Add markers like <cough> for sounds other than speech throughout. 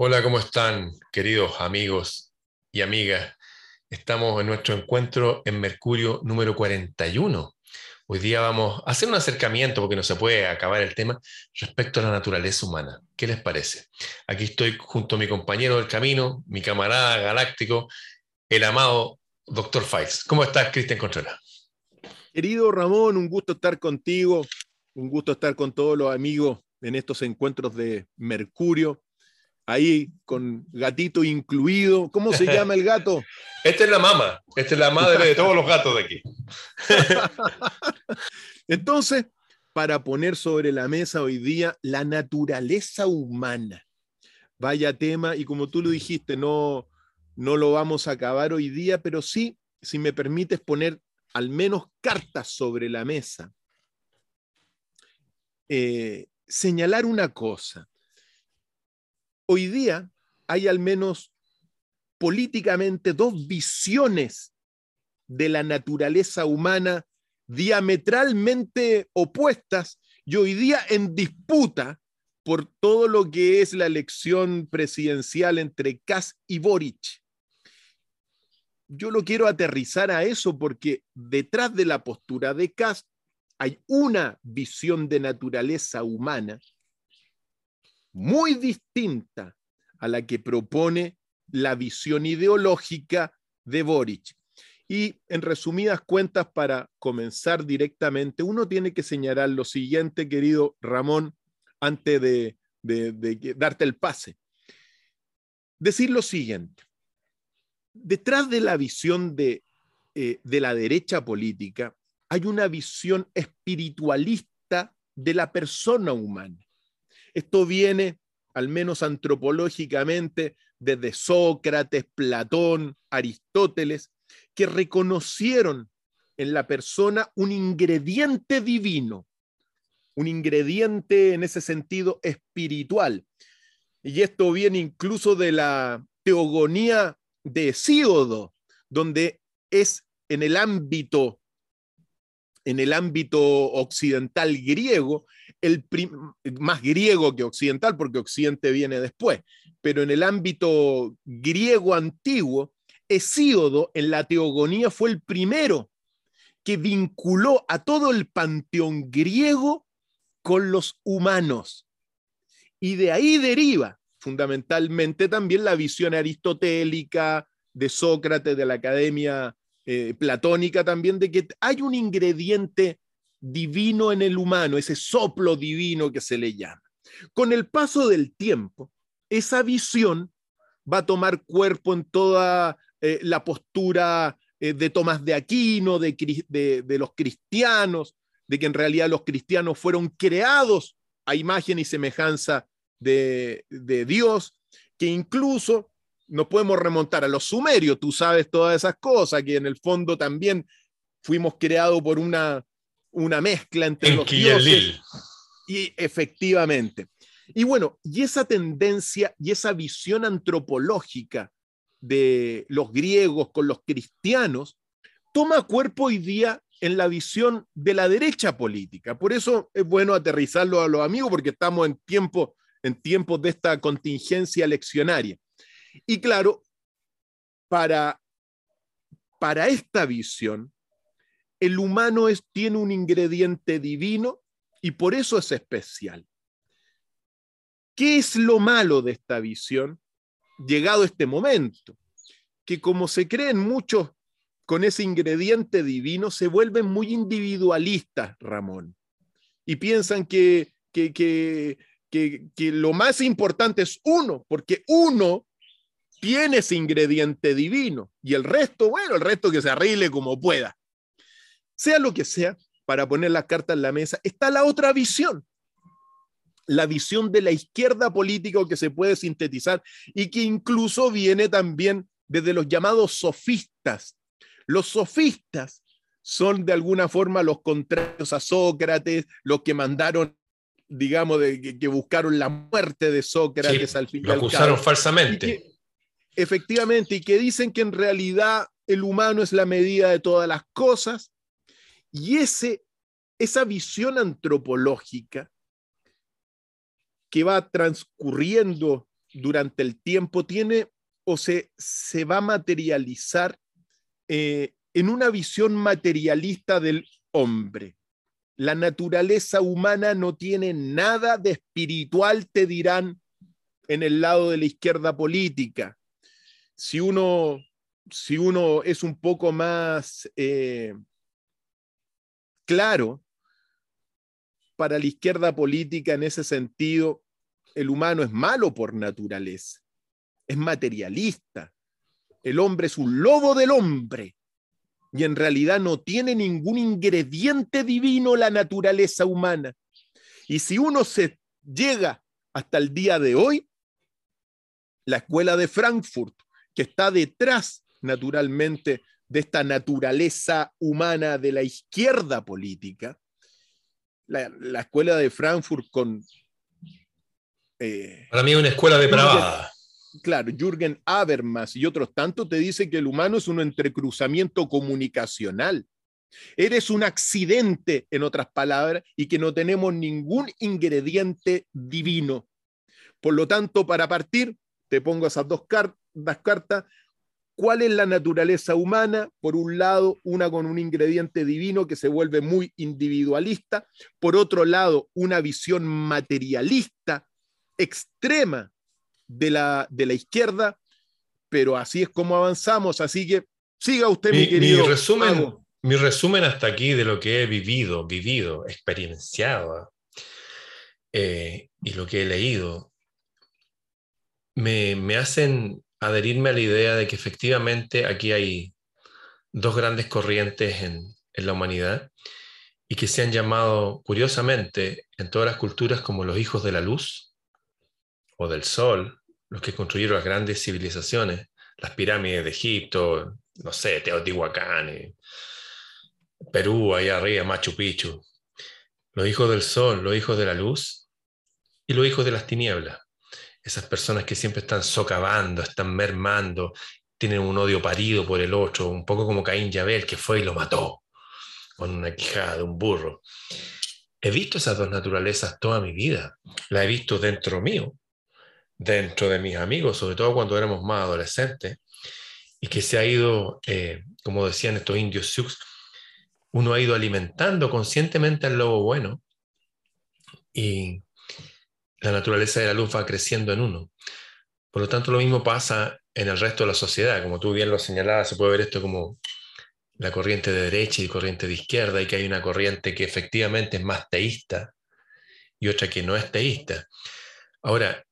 Hola, ¿cómo están, queridos amigos y amigas? Estamos en nuestro encuentro en Mercurio número 41. Hoy día vamos a hacer un acercamiento, porque no se puede acabar el tema, respecto a la naturaleza humana. ¿Qué les parece? Aquí estoy junto a mi compañero del camino, mi camarada galáctico, el amado Dr. Fikes. ¿Cómo estás, Cristian Contreras? Querido Ramón, un gusto estar contigo, un gusto estar con todos los amigos en estos encuentros de Mercurio ahí con gatito incluido. ¿Cómo se llama el gato? <laughs> Esta es la mamá, esta es la madre de todos los gatos de aquí. <laughs> Entonces, para poner sobre la mesa hoy día la naturaleza humana. Vaya tema, y como tú lo dijiste, no, no lo vamos a acabar hoy día, pero sí, si me permites poner al menos cartas sobre la mesa. Eh, señalar una cosa hoy día hay al menos políticamente dos visiones de la naturaleza humana diametralmente opuestas y hoy día en disputa por todo lo que es la elección presidencial entre Kass y Boric. Yo lo quiero aterrizar a eso porque detrás de la postura de Kass hay una visión de naturaleza humana muy distinta a la que propone la visión ideológica de Boric. Y en resumidas cuentas, para comenzar directamente, uno tiene que señalar lo siguiente, querido Ramón, antes de, darte el pase. Decir lo siguiente. Detrás de la visión de, eh, de la derecha política hay una visión espiritualista de la persona humana. Esto viene, al menos antropológicamente, desde Sócrates, Platón, Aristóteles, que reconocieron en la persona un ingrediente divino, un ingrediente en ese sentido espiritual. Y esto viene incluso de la teogonía de Hesíodo, donde es en el ámbito en el ámbito occidental griego, el más griego que occidental, porque occidente viene después, pero en el ámbito griego antiguo, Hesíodo en la teogonía fue el primero que vinculó a todo el panteón griego con los humanos. Y de ahí deriva fundamentalmente también la visión aristotélica de Sócrates, de la Academia eh, platónica también, de que hay un ingrediente divino en el humano, ese soplo divino que se le llama. Con el paso del tiempo, esa visión va a tomar cuerpo en toda eh, la postura eh, de Tomás de Aquino, de, de, los cristianos, de que en realidad los cristianos fueron creados a imagen y semejanza de, de Dios, que incluso nos podemos remontar a los sumerios, tú sabes todas esas cosas, que en el fondo también fuimos creados por una, una mezcla entre los dioses. Y efectivamente. Y bueno, y esa tendencia y esa visión antropológica de los griegos con los cristianos toma cuerpo hoy día en la visión de la derecha política. Por eso es bueno aterrizarlo a los amigos, porque estamos en tiempo en tiempos de esta contingencia leccionaria. Y claro, para, para esta visión, el humano tiene un ingrediente divino y por eso es especial. ¿Qué es lo malo de esta visión? Llegado este momento, que como se creen muchos con ese ingrediente divino, se vuelven muy individualistas, Ramón, y piensan que, que, que, que lo más importante es uno, porque uno tiene ese ingrediente divino y el resto, bueno, el resto que se arregle como pueda. Sea lo que sea, para poner las cartas en la mesa, está la otra visión, la visión de la izquierda política que se puede sintetizar y que incluso viene también desde los llamados sofistas. Los sofistas son de alguna forma los contrarios a Sócrates, los que mandaron, digamos, de, que, buscaron la muerte de Sócrates al final. Lo acusaron falsamente. Efectivamente, y que dicen que en realidad el humano es la medida de todas las cosas, y ese, esa visión antropológica que va transcurriendo durante el tiempo tiene o se, se va a materializar eh, en una visión materialista del hombre. La naturaleza humana no tiene nada de espiritual, te dirán en el lado de la izquierda política. Si uno, si uno es un poco más eh, claro, para la izquierda política en ese sentido, el humano es malo por naturaleza, es materialista. El hombre es un lobo del hombre y en realidad no tiene ningún ingrediente divino la naturaleza humana. Y si uno se llega hasta el día de hoy, la escuela de Frankfurt, que está detrás naturalmente de esta naturaleza humana de la izquierda política, la, escuela de Frankfurt con... Eh, Para mí es una escuela depravada claro, Jürgen Habermas y otros tantos te dicen que el humano es un entrecruzamiento comunicacional. Eres un accidente, en otras palabras, y que no tenemos ningún ingrediente divino. Por lo tanto, para partir, te pongo esas dos, cartas. ¿Cuál es la naturaleza humana? Por un lado, una con un ingrediente divino que se vuelve muy individualista. Por otro lado, una visión materialista extrema de la, de la izquierda, pero así es como avanzamos. Así que siga usted, mi, querido. Mi resumen, mi resumen hasta aquí de lo que he vivido, vivido, experienciado eh, y lo que he leído, me, me hacen adherirme a la idea de que efectivamente aquí hay dos grandes corrientes en, la humanidad y que se han llamado, curiosamente, en todas las culturas como los hijos de la luz o del sol, los que construyeron las grandes civilizaciones, las pirámides de Egipto, no sé, Teotihuacán, Perú, ahí arriba, Machu Picchu, los hijos del sol, los hijos de la luz y los hijos de las tinieblas. Esas personas que siempre están socavando, están mermando, tienen un odio parido por el otro, un poco como Caín Yabel, que fue y lo mató con una quijada de un burro. He visto esas dos naturalezas toda mi vida. La he visto dentro mío dentro de mis amigos, sobre todo cuando éramos más adolescentes, y que se ha ido, eh, como decían estos indios Sioux, uno ha ido alimentando conscientemente al lobo bueno y la naturaleza de la luz va creciendo en uno. Por lo tanto, lo mismo pasa en el resto de la sociedad. Como tú bien lo señalabas, se puede ver esto como la corriente de derecha y corriente de izquierda, y que hay una corriente que efectivamente es más teísta y otra que no es teísta. Ahora,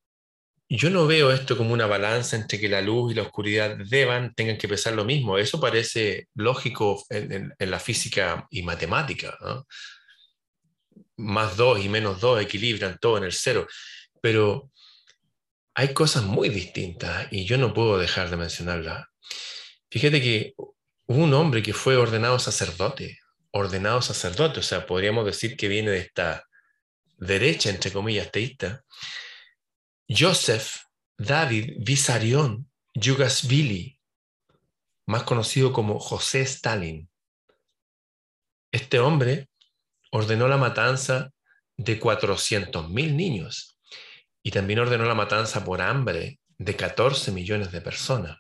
yo no veo esto como una balanza entre que la luz y la oscuridad deban, tengan que pesar lo mismo. Eso parece lógico en, la física y matemática. Más dos y menos dos equilibran todo en el cero. Pero hay cosas muy distintas y yo no puedo dejar de mencionarlas. Fíjate que hubo un hombre que fue ordenado sacerdote, ordenado sacerdote, o sea, podríamos decir que viene de esta derecha, entre comillas, teísta, Joseph David Vissarion Yugasvili, más conocido como José Stalin. Este hombre ordenó la matanza de 400.000 niños y también ordenó la matanza por hambre de 14 millones de personas.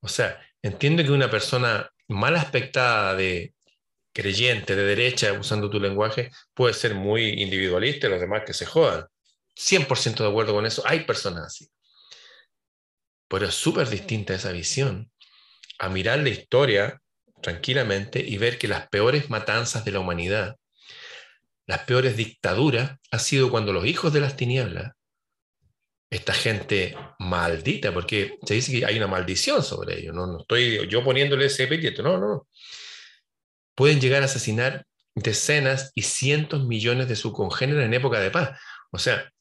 O sea, entiende que una persona mal aspectada de creyente, de derecha, usando tu lenguaje, puede ser muy individualista y los demás que se jodan. 100% de acuerdo con eso. Hay personas así. Pero es súper distinta esa visión a mirar la historia tranquilamente y ver que las peores matanzas de la humanidad, las peores dictaduras, ha sido cuando los hijos de las tinieblas, esta gente maldita, porque se dice que hay una maldición sobre ellos, no, no estoy yo poniéndole ese epíteto, no, no. Pueden llegar a asesinar decenas y cientos millones de sus congéneres en época de paz. O sea,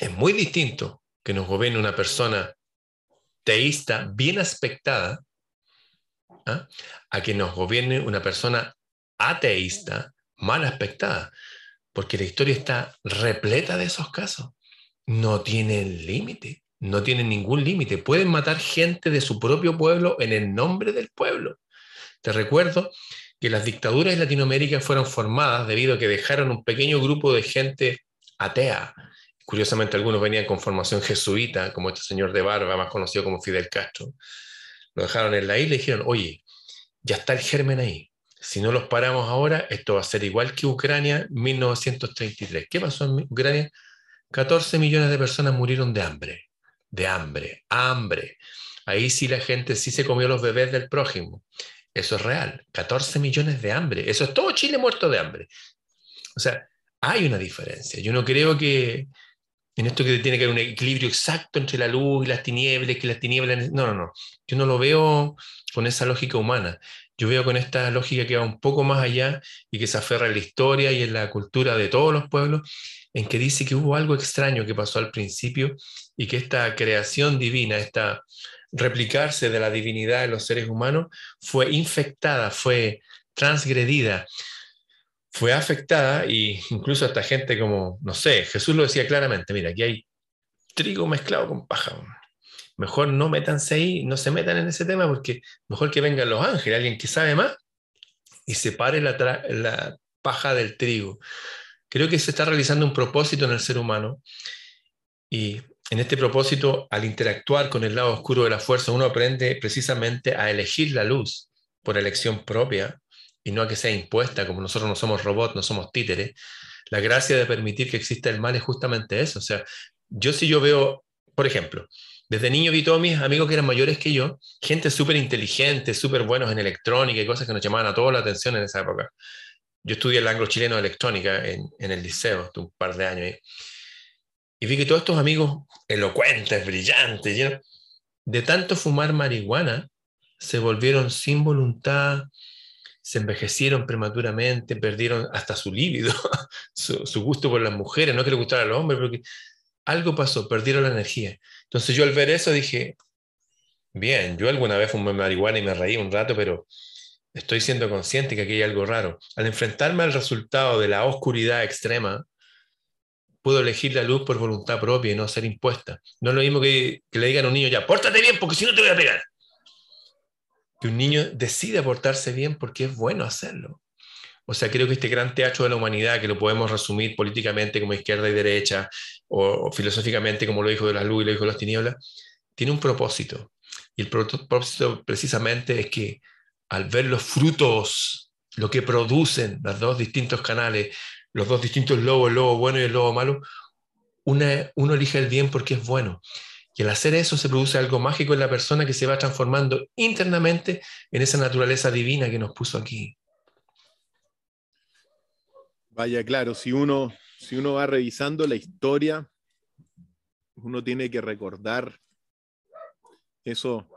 es muy distinto que nos gobierne una persona teísta bien aspectada ¿ah? a que nos gobierne una persona ateísta mal aspectada, porque la historia está repleta de esos casos. No tienen límite, no tienen ningún límite. Pueden matar gente de su propio pueblo en el nombre del pueblo. Te recuerdo que las dictaduras en Latinoamérica fueron formadas debido a que dejaron un pequeño grupo de gente atea, curiosamente algunos venían con formación jesuita, como este señor de barba, más conocido como Fidel Castro, lo dejaron en la isla y dijeron, oye, ya está el germen ahí. Si no los paramos ahora, esto va a ser igual que Ucrania 1933. ¿Qué pasó en Ucrania? 14 millones de personas murieron de hambre, de hambre, hambre. Ahí sí la gente sí se comió los bebés del prójimo. Eso es real. 14 millones de hambre. Eso es todo Chile muerto de hambre. O sea, hay una diferencia. Yo no creo que en esto que tiene que haber un equilibrio exacto entre la luz y las tinieblas, que las tinieblas... No, no, no. Yo no lo veo con esa lógica humana. Yo veo con esta lógica que va un poco más allá y que se aferra en la historia y en la cultura de todos los pueblos, en que dice que hubo algo extraño que pasó al principio y que esta creación divina, esta replicarse de la divinidad en los seres humanos, fue infectada, fue transgredida, fue afectada y incluso esta gente como, no sé, Jesús lo decía claramente, mira, aquí hay trigo mezclado con paja. Mejor no métanse ahí, no se metan en ese tema porque mejor que vengan los ángeles, alguien que sabe más y separe la, la paja del trigo. Creo que se está realizando un propósito en el ser humano y en este propósito, al interactuar con el lado oscuro de la fuerza, uno aprende precisamente a elegir la luz por elección propia y no a que sea impuesta, como nosotros no somos robots, no somos títeres. La gracia de permitir que exista el mal es justamente eso. O sea, yo si yo veo, por ejemplo, desde niño vi todos mis amigos que eran mayores que yo, gente súper inteligente, súper buenos en electrónica y cosas que nos llamaban a toda la atención en esa época. Yo estudié el anglo chileno de electrónica en, el liceo, un par de años. Y vi que todos estos amigos elocuentes, brillantes, de tanto fumar marihuana, se volvieron sin voluntad, se envejecieron prematuramente, perdieron hasta su líbido, <laughs> su, gusto por las mujeres, no que le gustara a los hombres, porque algo pasó, perdieron la energía. Entonces yo al ver eso dije, bien, yo alguna vez fumé marihuana y me reí un rato, pero estoy siendo consciente que aquí hay algo raro. Al enfrentarme al resultado de la oscuridad extrema, puedo elegir la luz por voluntad propia y no ser impuesta. No es lo mismo que, le digan a un niño ya, pórtate bien porque si no te voy a pegar. Que un niño decida portarse bien porque es bueno hacerlo. O sea, creo que este gran teatro de la humanidad, que lo podemos resumir políticamente como izquierda y derecha, o, filosóficamente como lo dijo de la luz y lo dijo de las tinieblas, tiene un propósito. Y el propósito precisamente es que al ver los frutos, lo que producen los dos distintos canales, los dos distintos lobos, el lobo bueno y el lobo malo, uno elige el bien porque es bueno. Y al hacer eso se produce algo mágico en la persona que se va transformando internamente en esa naturaleza divina que nos puso aquí. Vaya, claro, si uno, si uno va revisando la historia, uno tiene que recordar eso,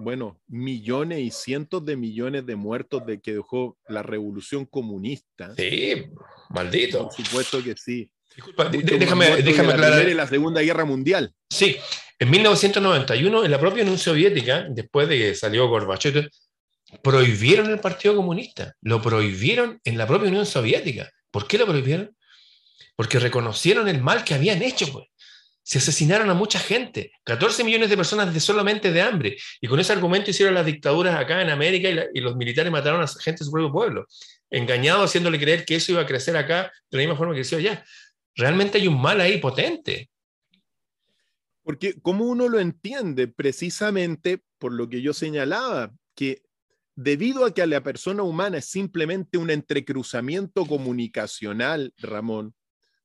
bueno, millones y cientos de millones de muertos de que dejó la revolución comunista. Sí, maldito. Por supuesto que sí. Disculpa, déjame, déjame aclarar. La, la Segunda Guerra Mundial. Sí, en 1991, en la propia Unión Soviética, después de que salió Gorbachev, prohibieron el Partido Comunista. Lo prohibieron en la propia Unión Soviética. ¿Por qué lo prohibieron? Porque reconocieron el mal que habían hecho. Pues se asesinaron a mucha gente, 14 millones de personas de solamente de hambre, y con ese argumento hicieron las dictaduras acá en América y, los militares mataron a gente de su propio pueblo, engañado haciéndole creer que eso iba a crecer acá de la misma forma que creció allá. Realmente hay un mal ahí potente. Porque como uno lo entiende, precisamente por lo que yo señalaba, que debido a que a la persona humana es simplemente un entrecruzamiento comunicacional, Ramón,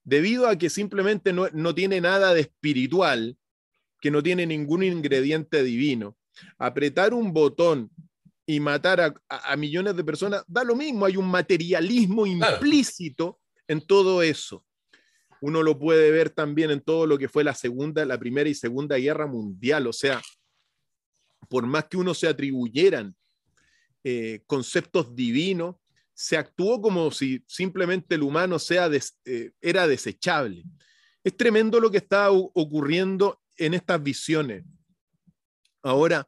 debido a que simplemente no, tiene nada de espiritual, que no tiene ningún ingrediente divino, apretar un botón y matar a, millones de personas, da lo mismo, hay un materialismo implícito en todo eso. Uno lo puede ver también en todo lo que fue la segunda, la primera y segunda guerra mundial, o sea, por más que uno se atribuyeran eh, conceptos divinos, se actuó como si simplemente el humano sea eh, era desechable. Es tremendo lo que está ocurriendo en estas visiones. Ahora,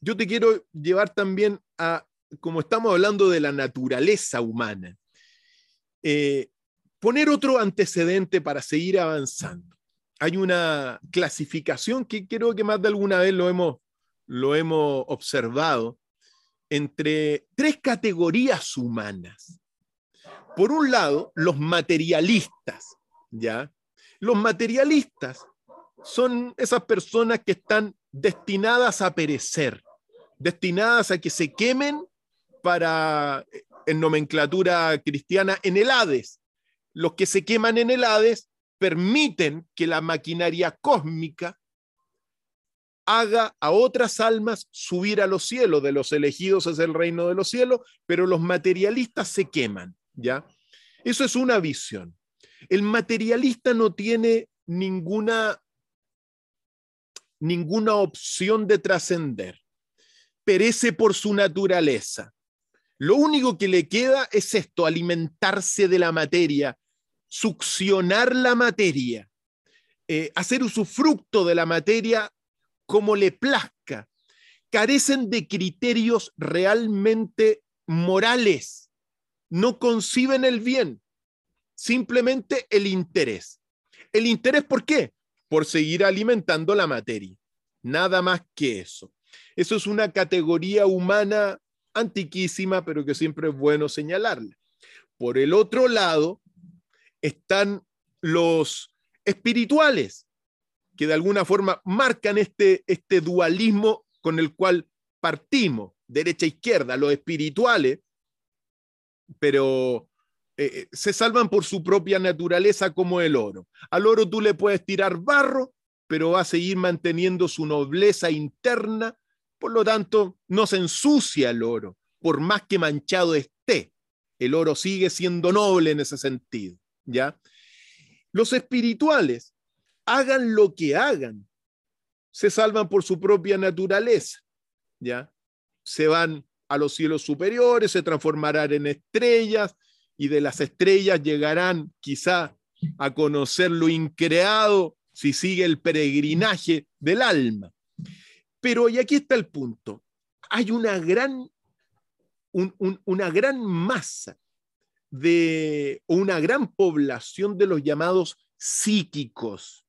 yo te quiero llevar también a, como estamos hablando de la naturaleza humana, eh, poner otro antecedente para seguir avanzando. Hay una clasificación que creo que más de alguna vez lo hemos, lo hemos observado, entre tres categorías humanas. Por un lado, los materialistas, ¿ya? Los materialistas son esas personas que están destinadas a perecer, destinadas a que se quemen para, en nomenclatura cristiana, en el Hades. Los que se queman en el Hades permiten que la maquinaria cósmica haga a otras almas subir a los cielos. De los elegidos es el reino de los cielos, pero los materialistas se queman, ¿ya? Eso es una visión. El materialista no tiene ninguna, ninguna opción de trascender. Perece por su naturaleza. Lo único que le queda es esto, alimentarse de la materia, succionar la materia, eh, hacer usufructo de la materia como le plazca. Carecen de criterios realmente morales. No conciben el bien, simplemente el interés. ¿El interés por qué? Por seguir alimentando la materia. Nada más que eso. Eso es una categoría humana antiquísima, pero que siempre es bueno señalarla. Por el otro lado, están los espirituales, que de alguna forma marcan este, este dualismo con el cual partimos, derecha-izquierda, e los espirituales, pero eh, eh, se salvan por su propia naturaleza como el oro. Al oro tú le puedes tirar barro, pero va a seguir manteniendo su nobleza interna, por lo tanto no se ensucia el oro, por más que manchado esté. El oro sigue siendo noble en ese sentido. ¿ya? Los espirituales, hagan lo que hagan, se salvan por su propia naturaleza, ¿ya? Se van a los cielos superiores, se transformarán en estrellas y de las estrellas llegarán quizá a conocer lo increado si sigue el peregrinaje del alma. Pero, y aquí está el punto, hay una gran, una gran masa de una gran población de los llamados psíquicos.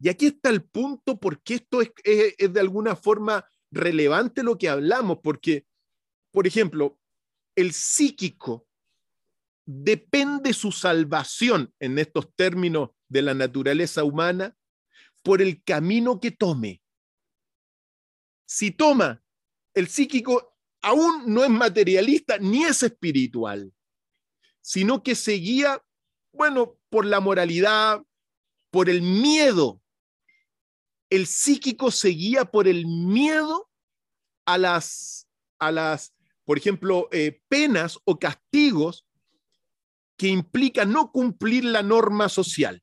Y aquí está el punto porque esto es, es, de alguna forma relevante lo que hablamos, porque, por ejemplo, el psíquico depende su salvación en estos términos de la naturaleza humana por el camino que tome. Si toma, el psíquico aún no es materialista ni es espiritual sino que se guía, bueno, por la moralidad, por el miedo. El psíquico se guía por el miedo a las, a las por ejemplo, eh, penas o castigos que implican no cumplir la norma social.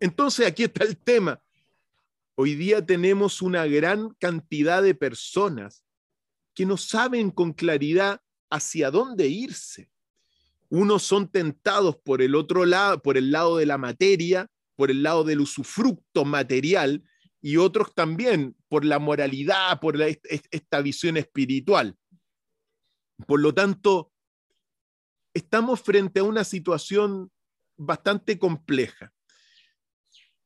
Entonces, aquí está el tema. Hoy día tenemos una gran cantidad de personas que no saben con claridad hacia dónde irse. Unos son tentados por el otro lado, por el lado de la materia, por el lado del usufructo material, y otros también por la moralidad, por esta visión espiritual. Por lo tanto, estamos frente a una situación bastante compleja,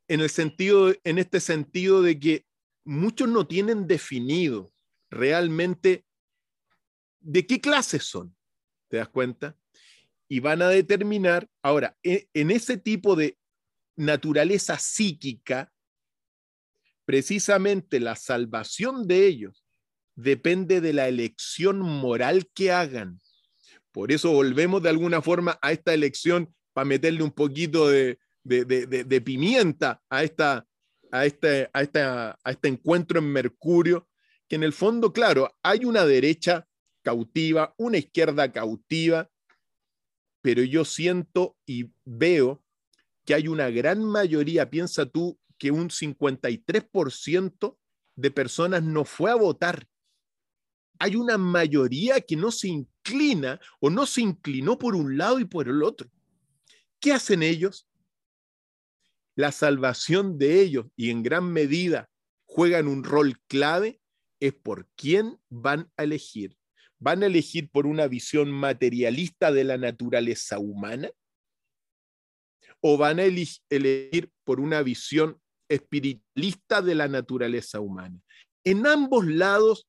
en, el sentido, en este sentido de que muchos no tienen definido realmente de qué clases son. ¿Te das cuenta? y van a determinar, ahora, e, en ese tipo de naturaleza psíquica, precisamente la salvación de ellos depende de la elección moral que hagan. Por eso volvemos de alguna forma a esta elección para meterle un poquito de, pimienta a, esta, este, a este encuentro en Mercurio, que en el fondo, claro, hay una derecha cautiva, una izquierda cautiva, pero yo siento y veo que hay una gran mayoría, piensa tú, que un 53% de personas no fue a votar. Hay una mayoría que no se inclina o no se inclinó por un lado y por el otro. ¿Qué hacen ellos? La salvación de ellos y en gran medida juegan un rol clave es por quién van a elegir. ¿Van a elegir por una visión materialista de la naturaleza humana? ¿O van a elegir por una visión espiritualista de la naturaleza humana? En ambos lados,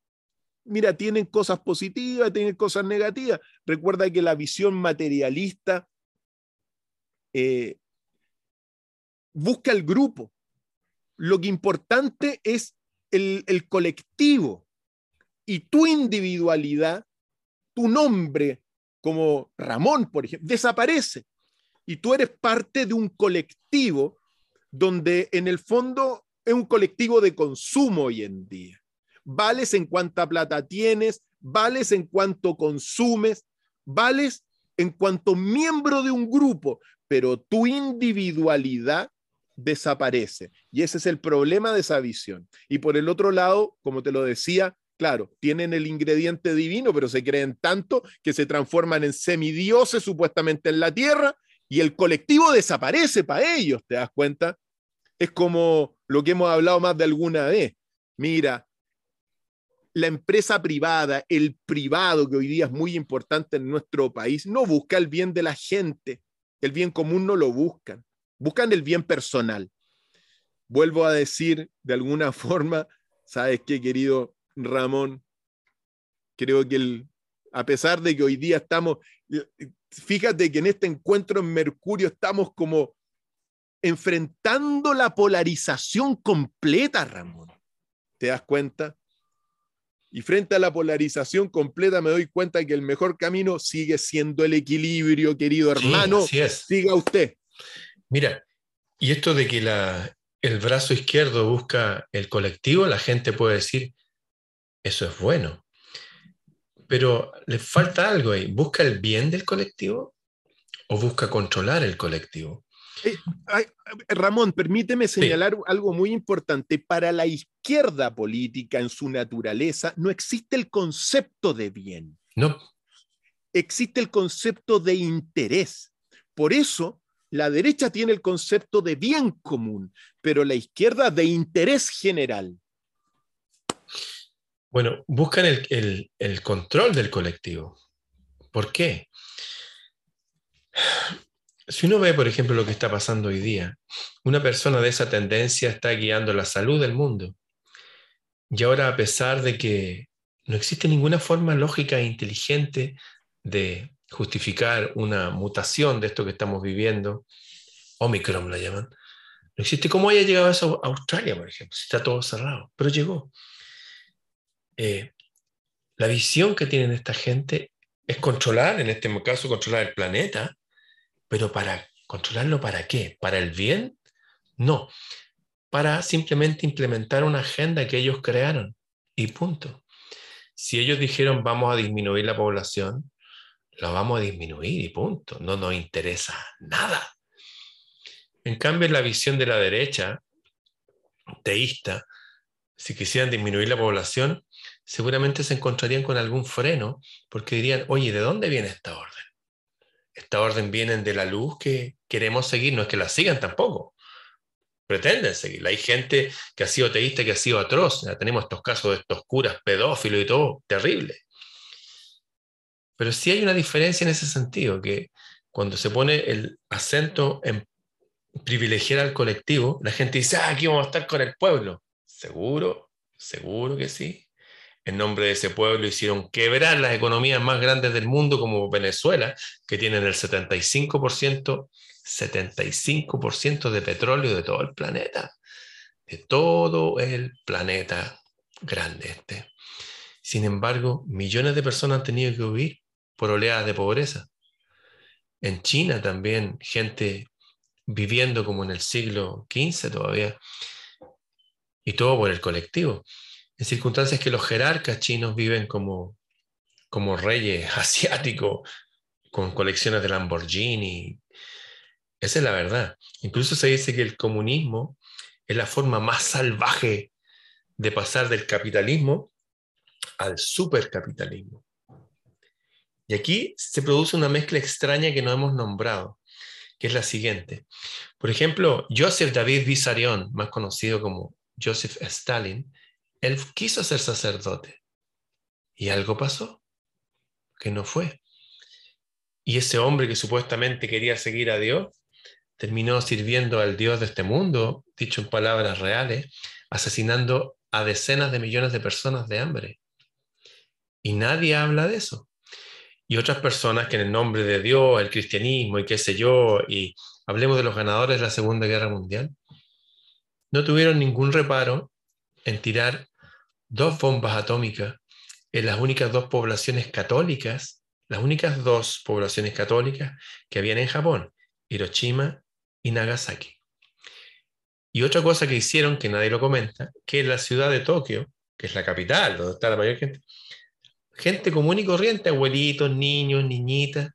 mira, tienen cosas positivas, tienen cosas negativas. Recuerda que la visión materialista eh, busca el grupo. Lo que importante es el, el colectivo y tu individualidad, tu nombre como Ramón, por ejemplo, desaparece. Y tú eres parte de un colectivo donde en el fondo es un colectivo de consumo hoy en día. Vales en cuánta plata tienes, vales en cuánto consumes, vales en cuanto miembro de un grupo, pero tu individualidad desaparece. Y ese es el problema de esa visión. Y por el otro lado, como te lo decía, claro, tienen el ingrediente divino, pero se creen tanto que se transforman en semidioses supuestamente en la tierra y el colectivo desaparece para ellos, ¿te das cuenta? Es como lo que hemos hablado más de alguna vez. Mira, la empresa privada, el privado, que hoy día es muy importante en nuestro país, no busca el bien de la gente. El bien común no lo buscan. Buscan el bien personal. Vuelvo a decir de alguna <laughs> forma, ¿sabes qué, querido Ramón? Creo que a pesar de que hoy día estamos, fíjate que en este encuentro en Mercurio estamos como enfrentando la polarización completa, Ramón. ¿Te das cuenta? Y frente a la polarización completa me doy cuenta que el mejor camino sigue siendo el equilibrio, querido hermano. Sí, es. Siga usted. Mira, y esto de que la, el brazo izquierdo busca el colectivo, la gente puede decir, eso es bueno. Pero le falta algo ahí. ¿Busca el bien del colectivo o busca controlar el colectivo? Eh, Ramón, permíteme señalar algo muy importante. Para la izquierda política en su naturaleza no existe el concepto de bien. No. Existe el concepto de interés. Por eso la derecha tiene el concepto de bien común, pero la izquierda de interés general. Bueno, buscan el, el control del colectivo. ¿Por qué? Si uno ve, por ejemplo, lo que está pasando hoy día, una persona de esa tendencia está guiando la salud del mundo. Y ahora, a pesar de que no existe ninguna forma lógica e inteligente de justificar una mutación de esto que estamos viviendo, Omicron la llaman, no existe cómo haya llegado eso a Australia, por ejemplo, si está todo cerrado, pero llegó. Eh, la visión que tienen esta gente es controlar, en este caso, controlar el planeta, pero para controlarlo, ¿para qué? ¿Para el bien? No, para simplemente implementar una agenda que ellos crearon y punto. Si ellos dijeron vamos a disminuir la población, la vamos a disminuir y punto. No nos interesa nada. En cambio, la visión de la derecha, teísta, si quisieran disminuir la población, seguramente se encontrarían con algún freno, porque dirían, oye, ¿de dónde viene esta orden? esta orden viene de la luz que queremos seguir, no es que la sigan tampoco, pretenden seguirla. Hay gente que ha sido teísta, que ha sido atroz, tenemos estos casos de estos curas pedófilos y todo, terrible. Pero sí hay una diferencia en ese sentido, que cuando se pone el acento en privilegiar al colectivo, la gente dice, ah, aquí vamos a estar con el pueblo. Seguro, seguro que sí en nombre de ese pueblo hicieron quebrar las economías más grandes del mundo como Venezuela, que tienen el 75%, 75% de petróleo de todo el planeta, de todo el planeta grande este. Sin embargo, millones de personas han tenido que huir por oleadas de pobreza. En China también, gente viviendo como en el siglo XV todavía, y todo por el colectivo en circunstancias que los jerarcas chinos viven como, como reyes <laughs> asiáticos, con colecciones de Lamborghini. Esa es la verdad. Incluso se dice que el comunismo es la forma más salvaje de pasar del capitalismo al supercapitalismo. Y aquí se produce una mezcla extraña que no hemos nombrado, que es la siguiente. Por ejemplo, Joseph David Vissarion, más conocido como Joseph Stalin, él quiso ser sacerdote y algo pasó, que no fue. Y ese hombre que supuestamente quería seguir a Dios, terminó sirviendo al Dios de este mundo, dicho en palabras reales, asesinando a decenas de millones de personas de hambre. Y nadie habla de eso. Y otras personas que en el nombre de Dios, el cristianismo y qué sé yo, y hablemos de los ganadores de la Segunda Guerra Mundial, no tuvieron ningún reparo en tirar dos bombas atómicas en las únicas dos poblaciones católicas, las únicas dos poblaciones católicas que habían en Japón, Hiroshima y Nagasaki. Y otra cosa que hicieron, que nadie lo comenta, que en la ciudad de Tokio, que es la capital, donde está la mayor gente, gente común y corriente, abuelitos, niños, niñitas,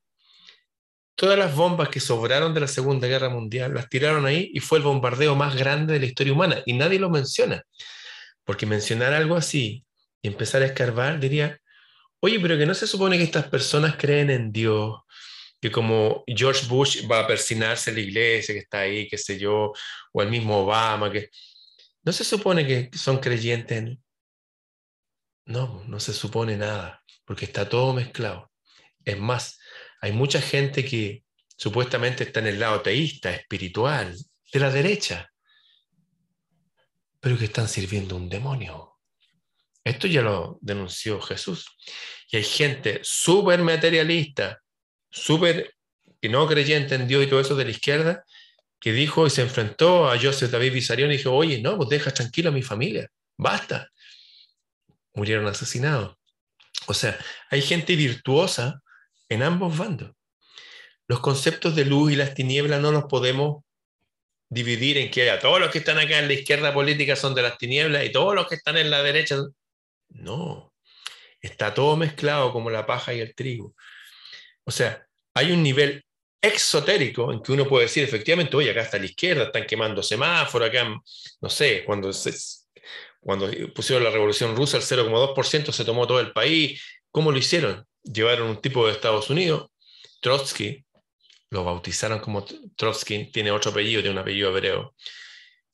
todas las bombas que sobraron de la Segunda Guerra Mundial las tiraron ahí y fue el bombardeo más grande de la historia humana. Y nadie lo menciona, porque mencionar algo así y empezar a escarbar diría, oye, pero que no se supone que estas personas creen en Dios, que como George Bush va a persinarse la iglesia que está ahí, qué sé yo, o el mismo Obama, que no se supone que son creyentes. En... No, no se supone nada, porque está todo mezclado. Es más, hay mucha gente que supuestamente está en el lado teísta, espiritual, de la derecha, pero que están sirviendo un demonio. Esto ya lo denunció Jesús. Y hay gente súper materialista, súper que no creyente en Dios y todo eso de la izquierda, que dijo y se enfrentó a Joseph David Vissarion y dijo, oye, no, pues deja tranquilo a mi familia, basta. Murieron asesinados. O sea, hay gente virtuosa en ambos bandos. Los conceptos de luz y las tinieblas no los podemos dividir en que a todos los que están acá en la izquierda política son de las tinieblas y todos los que están en la derecha. No, está todo mezclado como la paja y el trigo. O sea, hay un nivel exotérico en que uno puede decir efectivamente, oye, acá está la izquierda, están quemando semáforos, acá, no sé, cuando, cuando pusieron la revolución rusa, el 0,2% se tomó todo el país. ¿Cómo lo hicieron? Llevaron un tipo de Estados Unidos, Trotsky, lo bautizaron como Trotsky, tiene otro apellido, tiene un apellido hebreo,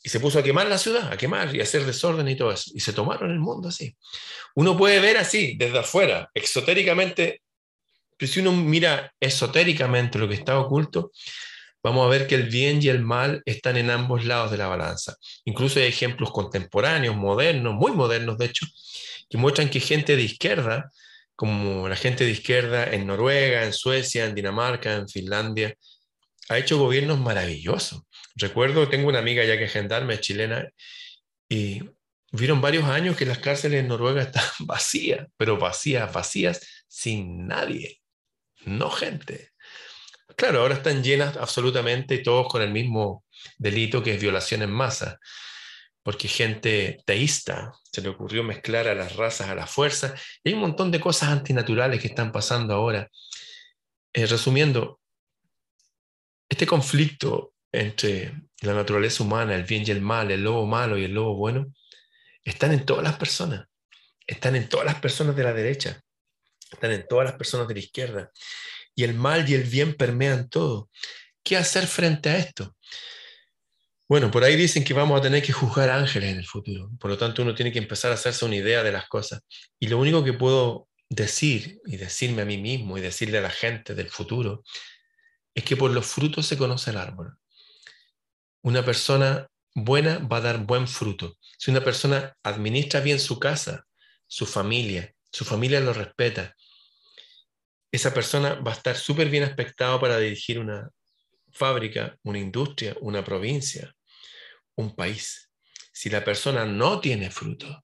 y se puso a quemar la ciudad, a quemar y a hacer desorden y todo eso. Y se tomaron el mundo así. Uno puede ver así, desde afuera, exotéricamente, pero si uno mira esotéricamente lo que está oculto, vamos a ver que el bien y el mal están en ambos lados de la balanza. Incluso hay ejemplos contemporáneos, modernos, muy modernos de hecho, que muestran que gente de izquierda, como la gente de izquierda en Noruega, en Suecia, en Dinamarca, en Finlandia, ha hecho gobiernos maravillosos. Recuerdo, tengo una amiga ya que es gendarme, chilena, y vieron varios años que las cárceles en Noruega <laughs> estaban vacías, pero vacías, vacías, sin nadie, no gente. Claro, ahora están llenas absolutamente todos con el mismo delito que es violación en masa, porque gente teísta se le ocurrió mezclar a las razas a la fuerza, y hay un montón de cosas antinaturales que están pasando ahora. Eh, resumiendo, este conflicto entre la naturaleza humana, el bien y el mal, el lobo malo y el lobo bueno, están en todas las personas, están en todas las personas de la derecha, están en todas las personas de la izquierda, y el mal y el bien permean todo. ¿Qué hacer frente a esto? Bueno, por ahí dicen que vamos a tener que juzgar ángeles en el futuro, por lo tanto uno tiene que empezar a hacerse una idea de las cosas. Y lo único que puedo decir y decirme a mí mismo y decirle a la gente del futuro es que por los frutos se conoce el árbol. Una persona buena va a dar buen fruto. Si una persona administra bien su casa, su familia, su familia lo respeta, esa persona va a estar súper bien aspectado para dirigir una fábrica, una industria, una provincia, un país. Si la persona no tiene fruto,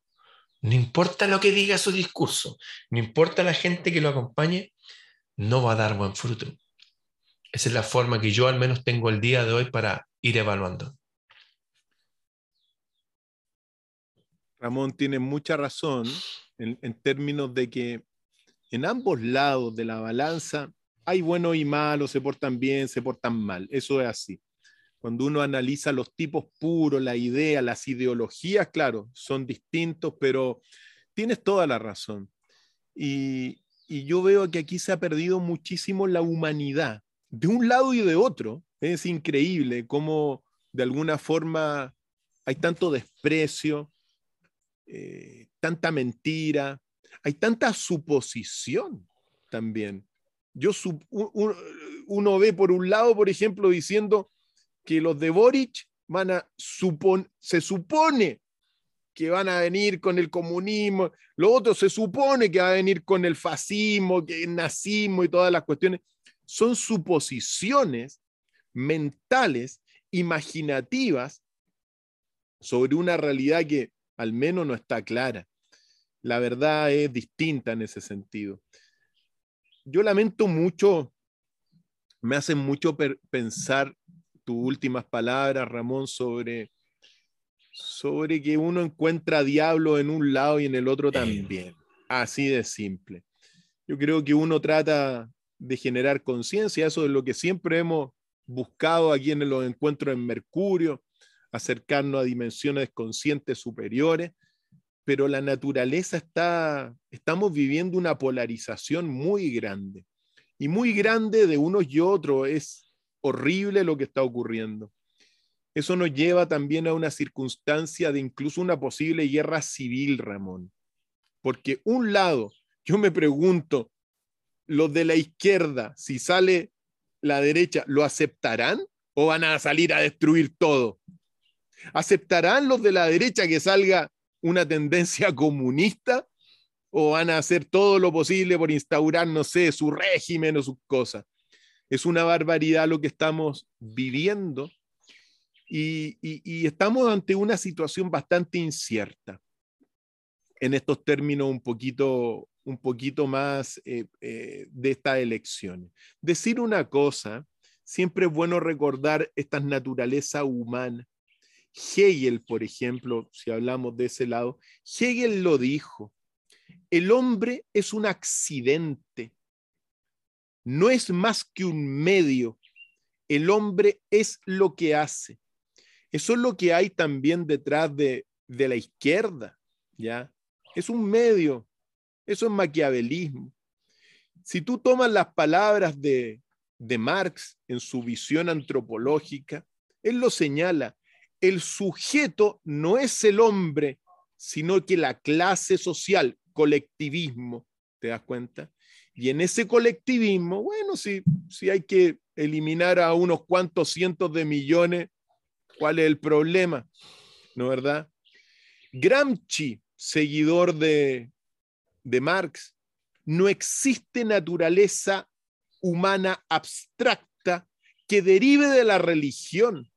no importa lo que diga su discurso, no importa la gente que lo acompañe, no va a dar buen fruto. Esa es la forma que yo al menos tengo el día de hoy para ir evaluando. Ramón tiene mucha razón en, términos de que en ambos lados de la balanza hay buenos y malos, se portan bien, se portan mal. Eso es así. Cuando uno analiza los tipos puros, la idea, las ideologías, claro, son distintos, pero tienes toda la razón. Y, yo veo que aquí se ha perdido muchísimo la humanidad de un lado y de otro. Es increíble cómo de alguna forma hay tanto desprecio, eh, tanta mentira, hay tanta suposición también. Yo uno ve por un lado, por ejemplo, diciendo que los de Boric van a se supone que van a venir con el comunismo, lo otro se supone que va a venir con el fascismo, que el nazismo y todas las cuestiones son suposiciones, mentales, imaginativas, sobre una realidad que al menos no está clara. La verdad es distinta en ese sentido. Yo lamento mucho, me hacen mucho pensar tus últimas palabras, Ramón, sobre, sobre que uno encuentra diablo en un lado y en el otro también. Así de simple. Yo creo que uno trata de generar conciencia, eso es lo que siempre hemos buscado aquí en los encuentros en Mercurio, acercarnos a dimensiones conscientes superiores, pero la naturaleza está, estamos viviendo una polarización muy grande, y muy grande de unos y otros, es horrible lo que está ocurriendo. Eso nos lleva también a una circunstancia de incluso una posible guerra civil, Ramón, porque un lado, yo me pregunto, los de la izquierda, si sale la derecha, ¿lo aceptarán o van a salir a destruir todo? ¿Aceptarán los de la derecha que salga una tendencia <laughs> comunista o van a hacer todo lo posible por instaurar, no sé, su régimen o sus cosas? Es una barbaridad lo que estamos viviendo y, estamos ante una situación bastante incierta en estos términos un poquito, un poquito más eh, eh, de estas elecciones. Decir una cosa, siempre es bueno recordar esta naturaleza humana Hegel, por ejemplo, si hablamos de ese lado, Hegel lo dijo, el hombre es un accidente, no es más que un medio, el hombre es lo que hace. Eso es lo que hay también detrás de, de la izquierda, ¿ya? Es un medio, eso es maquiavelismo. Si tú tomas las palabras de, de Marx en su visión antropológica, él lo señala, el sujeto no es el hombre, sino que la clase social, colectivismo, ¿te das cuenta? Y en ese colectivismo, bueno, si, si hay que eliminar a unos cuantos cientos de millones, ¿cuál es el problema? ¿No verdad? Gramsci, seguidor de, de Marx, no existe naturaleza humana abstracta que derive de la religión.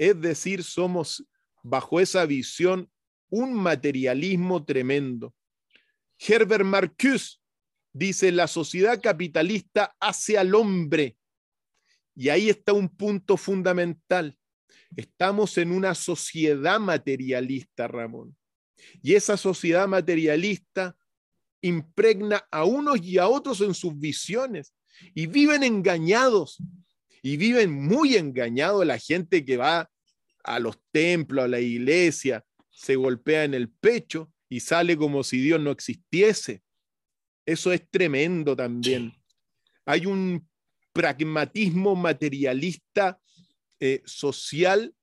Es decir, somos bajo esa visión un materialismo tremendo. Herbert Marcuse dice, la sociedad capitalista hace al hombre. Y ahí está un punto fundamental. Estamos en una sociedad materialista, Ramón. Y esa sociedad materialista impregna a unos y a otros en sus visiones y viven engañados y viven muy engañados la gente que va a los templos, a la iglesia, se golpea en el pecho y sale como si Dios no existiese. Eso es tremendo también. Hay un pragmatismo materialista eh, social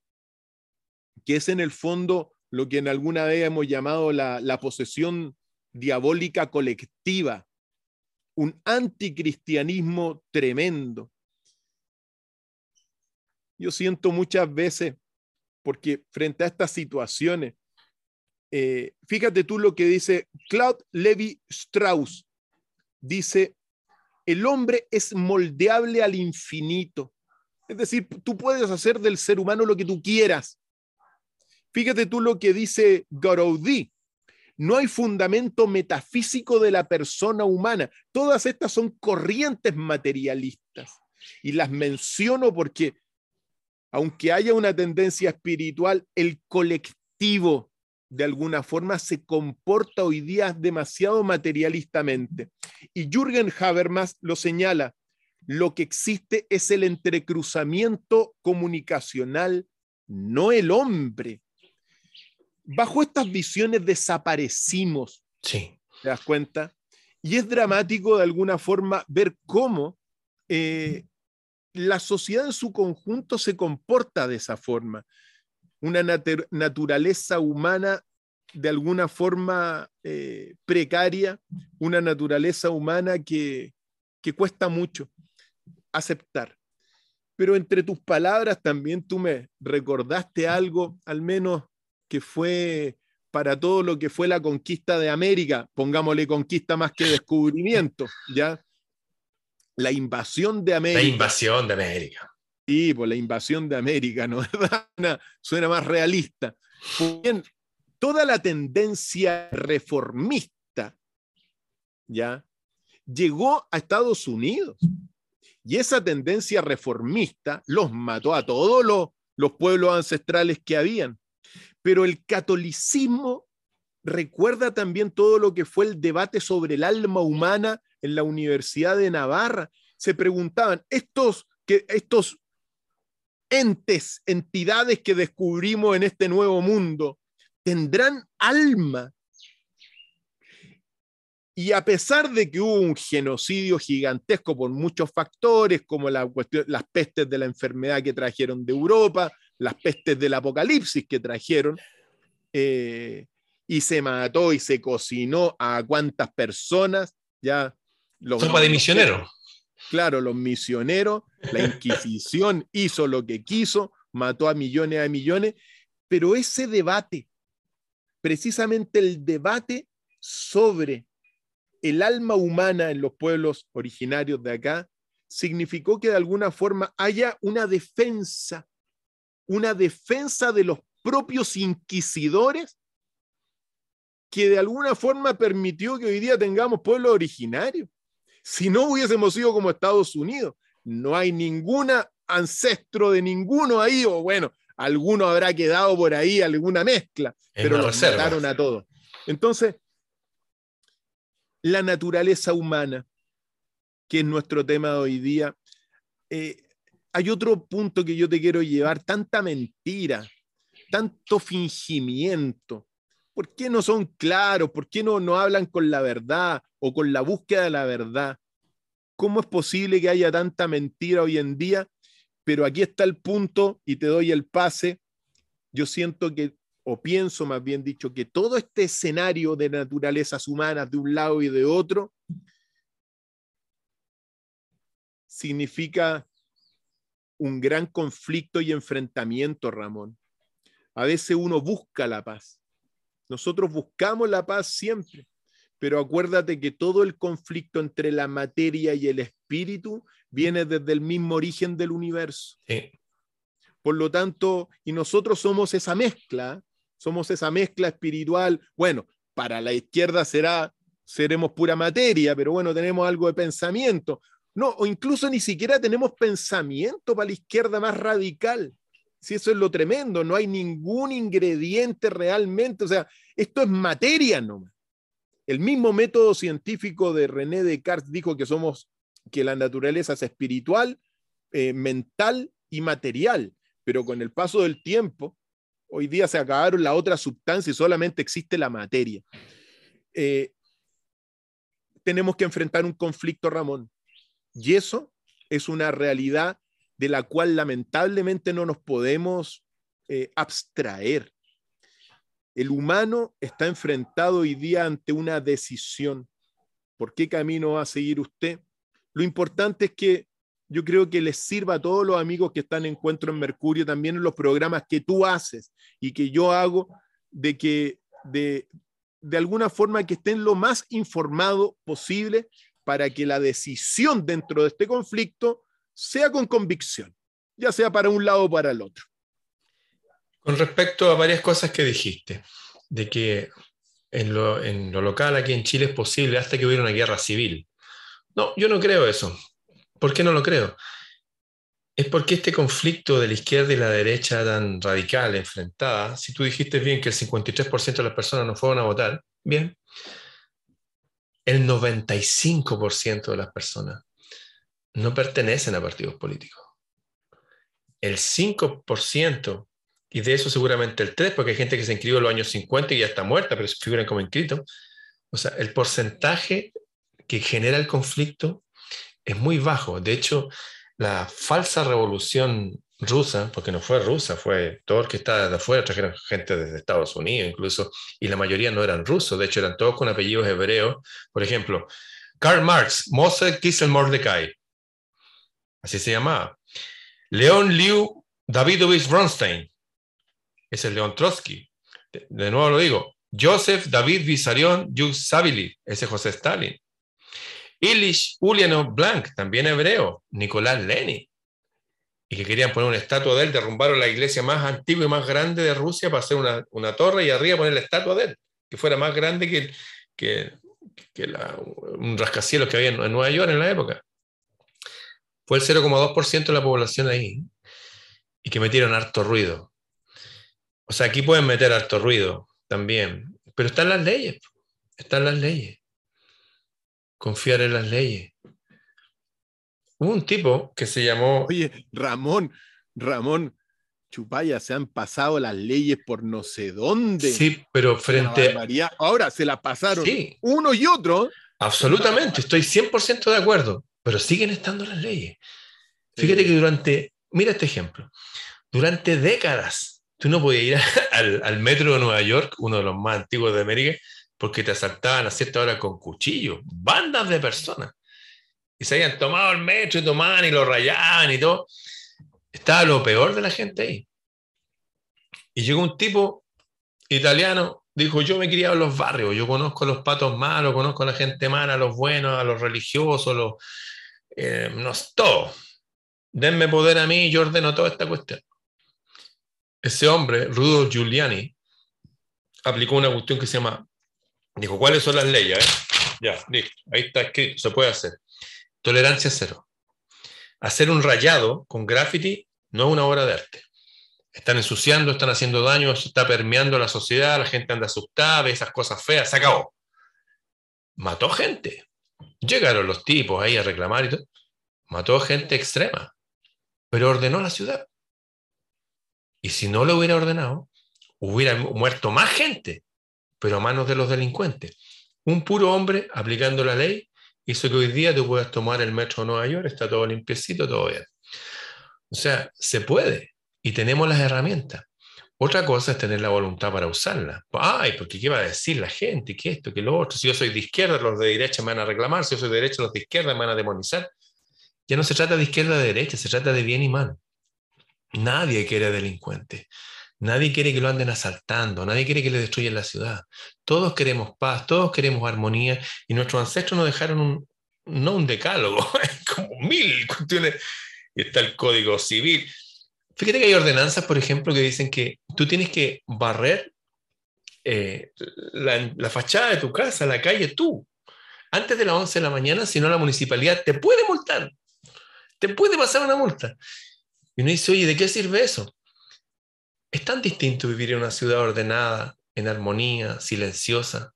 que es en el fondo lo que en alguna vez hemos llamado la, la posesión diabólica colectiva, un anticristianismo tremendo. Yo siento muchas veces, porque frente a estas situaciones, eh, fíjate tú lo que dice Claude Levi Strauss. Dice, el hombre es moldeable al infinito. Es decir, tú puedes hacer del ser humano lo que tú quieras. Fíjate tú lo que dice Garoudi. No hay fundamento metafísico de la persona humana. Todas estas son corrientes materialistas. Y las menciono porque aunque haya una tendencia espiritual, el colectivo de alguna forma se comporta hoy día demasiado materialistamente. Y Jürgen Habermas lo señala, lo que existe es el entrecruzamiento comunicacional, no el hombre. Bajo estas visiones desaparecimos. Sí. ¿Te das cuenta? Y es dramático de alguna forma ver cómo eh, la sociedad en su conjunto se comporta de esa forma. Una naturaleza humana de alguna forma eh, precaria, una naturaleza humana que, que cuesta mucho aceptar. Pero entre tus palabras también tú me recordaste algo, al menos que fue para todo lo que fue la conquista de América, pongámosle conquista más que descubrimiento, ¿ya? La invasión de América. La invasión de América. Sí, por la invasión de América, ¿no? Suena más realista. Bien, toda la tendencia reformista, ¿ya? Llegó a Estados Unidos. Y esa tendencia reformista los mató a todos los, los pueblos ancestrales que habían. Pero el catolicismo recuerda también todo lo que fue el debate sobre el alma humana en la Universidad de Navarra. Se preguntaban, estos, que, estos entes, entidades que descubrimos en este nuevo mundo, tendrán alma. Y a pesar de que hubo un genocidio gigantesco por muchos factores, como la cuestión, las pestes de la enfermedad que trajeron de Europa, las pestes del apocalipsis que trajeron, eh, y se mató y se cocinó a cuántas personas, ya. Los, Sopa de misioneros. Claro, los misioneros, la Inquisición <laughs> hizo lo que quiso, mató a millones a millones, pero ese debate, precisamente el debate sobre el alma humana en los pueblos originarios de acá, significó que de alguna forma haya una defensa, una defensa de los propios inquisidores que de alguna forma permitió que hoy día tengamos pueblos originarios si no hubiésemos sido como Estados Unidos. No hay ninguna ancestro de ninguno ahí, o bueno, alguno habrá quedado por ahí, alguna mezcla, pero los mataron a todos. Entonces, la naturaleza humana, que es nuestro tema de hoy día, eh, hay otro punto que yo te quiero llevar, tanta mentira, tanto fingimiento. ¿Por qué no son claros? ¿Por qué no, no hablan con la verdad? o con la búsqueda de la verdad. ¿Cómo es posible que haya tanta mentira hoy en día? Pero aquí está el punto y te doy el pase. Yo siento que, o pienso más bien dicho, que todo este escenario de naturalezas humanas de un lado y de otro significa un gran conflicto y enfrentamiento, Ramón. A veces uno busca la paz. Nosotros buscamos la paz siempre, pero acuérdate que todo el conflicto entre la materia y el espíritu viene desde el mismo origen del universo. Por lo tanto, y nosotros somos esa mezcla, somos esa mezcla espiritual. Bueno, para la izquierda será, seremos pura materia, pero bueno, tenemos algo de pensamiento. No, o incluso ni siquiera tenemos pensamiento para la izquierda más radical. Si eso es lo tremendo, no hay ningún ingrediente realmente, o sea, esto es materia nomás. El mismo método científico de René Descartes dijo que somos, que la naturaleza es espiritual, eh, mental y material, pero con el paso del tiempo, hoy día se acabaron la otra sustancia y solamente existe la materia. Eh, tenemos que enfrentar un conflicto, Ramón, y eso es una realidad de la cual lamentablemente no nos podemos eh, abstraer. El humano está enfrentado hoy día ante una decisión. ¿Por qué camino va a seguir usted? Lo importante es que yo creo que les sirva a todos los amigos que están en Encuentro en Mercurio, también en los programas que tú haces y que yo hago, de que de, de alguna forma que estén lo más informados posible para que la decisión dentro de este conflicto sea con convicción, ya sea para un lado o para el otro. Con respecto a varias cosas que dijiste, de que en lo, local aquí en Chile es posible hasta que hubiera una guerra civil. No, yo no creo eso. ¿Por qué no lo creo? Es porque este conflicto de la izquierda y la derecha tan radical, enfrentada, si tú dijiste bien que el 53% de las personas no fueron a votar, bien, el 95% de las personas no pertenecen a partidos políticos. El 5% y de eso seguramente el 3, porque hay gente que se inscribió en los años 50 y ya está muerta, pero se figuran como inscritos. O sea, el porcentaje que genera el conflicto es muy bajo. De hecho, la falsa revolución rusa, porque no fue rusa, fue todo el que estaba de afuera, trajeron gente desde Estados Unidos incluso, y la mayoría no eran rusos, de hecho eran todos con apellidos hebreos. Por ejemplo, Karl Marx, Moshe Kissel Mordecai, así se llamaba. León Liu Davidovich Bronstein, es el León Trotsky. De, nuevo lo digo, Joseph David Vissarion Yusavili, ese José Stalin. Ilich Ulianov Blanc, también hebreo, Nicolás Lenin. y que querían poner una estatua de él, derrumbaron la iglesia más antigua y más grande de Rusia para hacer una, torre y arriba poner la estatua de él, que fuera más grande que, que, un rascacielos que había en, Nueva York en la época. Fue el 0,2% de la población ahí y que metieron harto ruido. O sea, aquí pueden meter harto ruido también, pero están las leyes, están las leyes. Confiar en las leyes. Hubo un tipo que se llamó... Oye, Ramón, Ramón, Chupaya, se han pasado las leyes por no sé dónde. Sí, pero frente a... Ahora se las pasaron uno y otro. Absolutamente, estoy 100% de acuerdo, pero siguen estando las leyes. Fíjate que durante, mira este ejemplo, durante décadas tú no podías ir <laughs> al, al, metro de Nueva York, uno de los más antiguos de América, porque te asaltaban a cierta hora con cuchillos, bandas de personas y se habían tomado el metro y tomaban y lo rayaban y todo. Estaba lo peor de la gente ahí. Y llegó un tipo italiano, dijo, yo me he criado en los barrios, yo conozco a los patos malos, conozco a la gente mala, a los buenos, a los religiosos, los, eh, no todo. Denme poder a mí y yo ordeno toda esta cuestión. Ese hombre, Rudolf Giuliani, aplicó una cuestión que se llama, dijo, ¿cuáles son las leyes? Ya, listo, ahí está escrito, se puede hacer. Tolerancia cero. Hacer un rayado con graffiti no es una obra de arte. Están ensuciando, están haciendo daño, está permeando la sociedad, la gente anda asustada, ve esas cosas feas, se acabó. Mató gente. Llegaron los tipos ahí a reclamar y todo. Mató gente extrema, pero ordenó la ciudad. Y si no lo hubiera ordenado, hubiera muerto más gente, pero a manos de los delincuentes. Un puro hombre aplicando la ley hizo que hoy día tú puedas tomar el metro de Nueva York, está todo limpiecito, todo bien. O sea, se puede y tenemos las herramientas. Otra cosa es tener la voluntad para usarla. Ay, porque ¿qué va a decir la gente? ¿Qué esto? ¿Qué lo otro? Si yo soy de izquierda, los de derecha me van a reclamar. Si yo soy de derecha, los de izquierda me van a demonizar. Ya no se trata de izquierda o de derecha, se trata de bien y mal. Nadie quiere delincuente. Nadie quiere que lo anden asaltando, nadie quiere que le destruyan la ciudad. Todos queremos paz, todos queremos armonía y nuestros ancestros nos dejaron un, no un decálogo, <laughs> como mil cuestiones. Y está el código civil. Fíjate que hay ordenanzas, por ejemplo, que dicen que tú tienes que barrer eh, la, la, fachada de tu casa, la calle, tú, antes de las 11 de la mañana, si no la municipalidad te puede multar, te puede pasar una multa. Y uno dice, oye, ¿de qué sirve eso? Es tan distinto vivir en una ciudad ordenada, en armonía, silenciosa,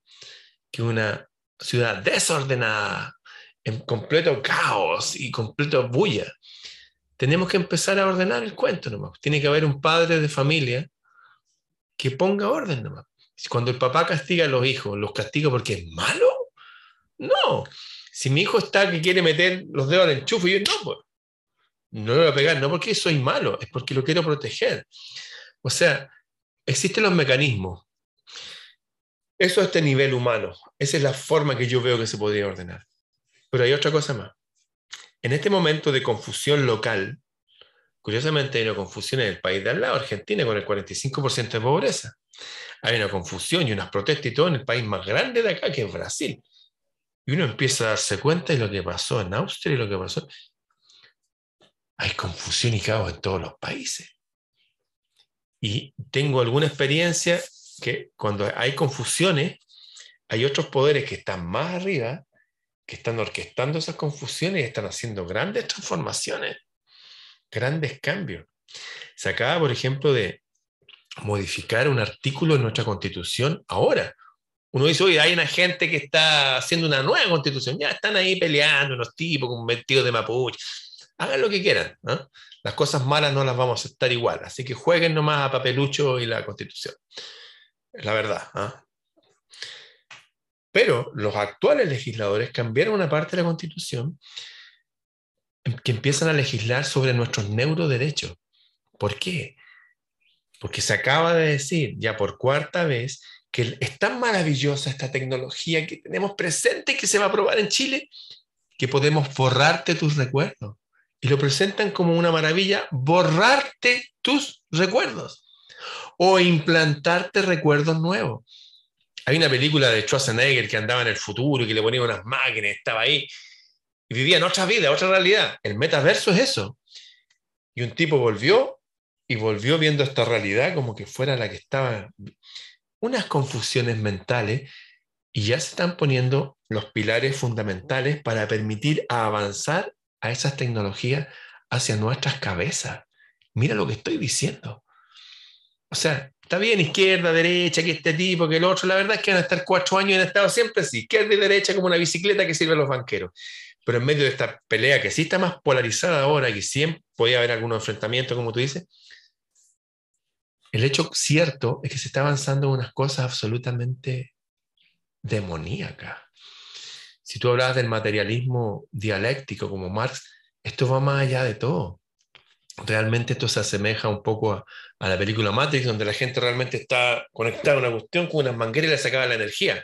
que una ciudad desordenada, en completo caos y completo bulla. Tenemos que empezar a ordenar el cuento nomás. Tiene que haber un padre de familia que ponga orden nomás. Cuando el papá castiga a los hijos, ¿los castiga porque es malo? No. Si mi hijo está que quiere meter los dedos al enchufe, yo no, pues. No lo voy a pegar, no porque soy malo, es porque lo quiero proteger. O sea, existen los mecanismos. Eso a este nivel humano. Esa es la forma que yo veo que se podría ordenar. Pero hay otra cosa más. En este momento de confusión local, curiosamente hay una confusión en el país de al lado, Argentina, con el 45% de pobreza. Hay una confusión y unas protestas y todo en el país más grande de acá, que es Brasil. Y uno empieza a darse cuenta de lo que pasó en Austria y lo que pasó. Hay confusión y caos en todos los países. Y tengo alguna experiencia que cuando hay confusiones, hay otros poderes que están más arriba, que están orquestando esas confusiones y están haciendo grandes transformaciones, grandes cambios. Se acaba, por ejemplo, de modificar un artículo en nuestra constitución ahora. Uno dice, oye, hay una gente que está haciendo una nueva constitución, ya están ahí peleando unos tipos con vestidos de mapuche. Hagan lo que quieran. las cosas malas no las vamos a aceptar igual. Así que jueguen nomás a papelucho y la constitución. La verdad. ¿ah? Pero los actuales legisladores cambiaron una parte de la constitución que empiezan a legislar sobre nuestros neuroderechos. ¿Por qué? Porque se acaba de decir ya por cuarta vez que es tan maravillosa esta tecnología que tenemos presente que se va a aprobar en Chile que podemos borrarte tus recuerdos y lo presentan como una maravilla, borrarte tus recuerdos o implantarte recuerdos nuevos. Hay una película de Schwarzenegger que andaba en el futuro y que le ponía unas máquinas, estaba ahí y vivía en otra vida, otra realidad. El metaverso es eso. Y un tipo volvió y volvió viendo esta realidad como que fuera la que estaba. Unas confusiones mentales y ya se están poniendo los pilares fundamentales para permitir avanzar a esas tecnologías hacia nuestras cabezas. Mira lo que estoy diciendo. O sea, está bien, izquierda, derecha, que este tipo, que el otro. La verdad es que van a estar cuatro años en estado siempre así, izquierda y derecha como una bicicleta que sirve a los banqueros. Pero en medio de esta pelea que sí está más polarizada ahora, que siempre podía haber algunos enfrentamientos, como tú dices, el hecho cierto es que se está avanzando en unas cosas absolutamente demoníacas. Si tú hablabas del materialismo dialéctico como Marx, esto va más allá de todo. Realmente esto se asemeja un poco a, la película Matrix, donde la gente realmente está conectada a una cuestión con unas mangueras y le sacaba la energía.